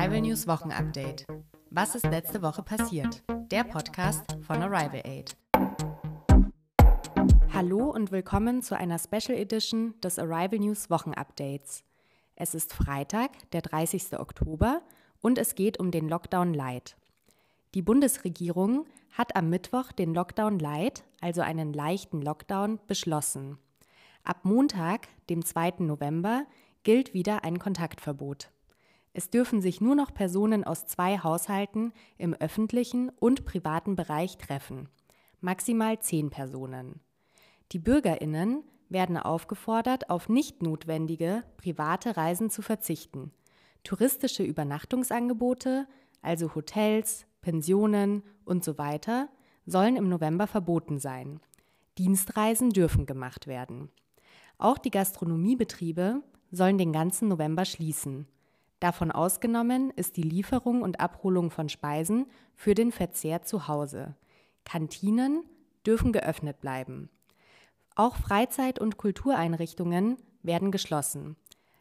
Arrival News Wochen Update. Was ist letzte Woche passiert? Der Podcast von Arrival Aid. Hallo und willkommen zu einer Special Edition des Arrival News Wochen Updates. Es ist Freitag, der 30. Oktober und es geht um den Lockdown Light. Die Bundesregierung hat am Mittwoch den Lockdown Light, also einen leichten Lockdown, beschlossen. Ab Montag, dem 2. November, gilt wieder ein Kontaktverbot. Es dürfen sich nur noch Personen aus zwei Haushalten im öffentlichen und privaten Bereich treffen, maximal zehn Personen. Die Bürgerinnen werden aufgefordert, auf nicht notwendige private Reisen zu verzichten. Touristische Übernachtungsangebote, also Hotels, Pensionen und so weiter, sollen im November verboten sein. Dienstreisen dürfen gemacht werden. Auch die Gastronomiebetriebe sollen den ganzen November schließen. Davon ausgenommen ist die Lieferung und Abholung von Speisen für den Verzehr zu Hause. Kantinen dürfen geöffnet bleiben. Auch Freizeit- und Kultureinrichtungen werden geschlossen.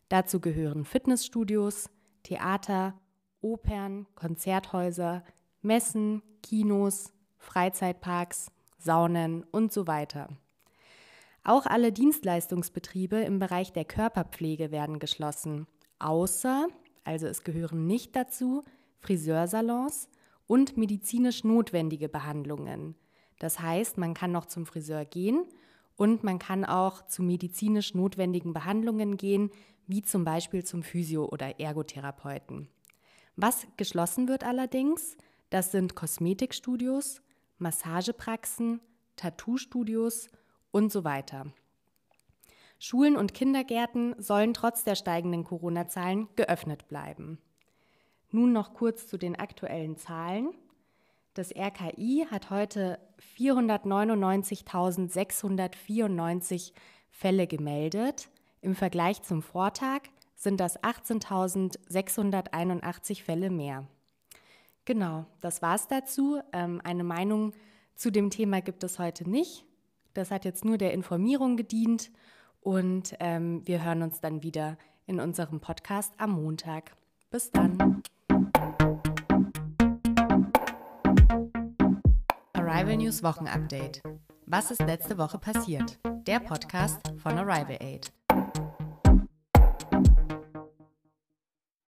Dazu gehören Fitnessstudios, Theater, Opern, Konzerthäuser, Messen, Kinos, Freizeitparks, Saunen und so weiter. Auch alle Dienstleistungsbetriebe im Bereich der Körperpflege werden geschlossen, außer also es gehören nicht dazu Friseursalons und medizinisch notwendige Behandlungen. Das heißt, man kann noch zum Friseur gehen und man kann auch zu medizinisch notwendigen Behandlungen gehen, wie zum Beispiel zum Physio- oder Ergotherapeuten. Was geschlossen wird allerdings, das sind Kosmetikstudios, Massagepraxen, Tattoo-Studios und so weiter. Schulen und Kindergärten sollen trotz der steigenden Corona-Zahlen geöffnet bleiben. Nun noch kurz zu den aktuellen Zahlen. Das RKI hat heute 499.694 Fälle gemeldet. Im Vergleich zum Vortag sind das 18.681 Fälle mehr. Genau, das war's dazu. Ähm, eine Meinung zu dem Thema gibt es heute nicht. Das hat jetzt nur der Informierung gedient und ähm, wir hören uns dann wieder in unserem Podcast am Montag. Bis dann. Arrival News Wochen Update. Was ist letzte Woche passiert? Der Podcast von Arrival Aid.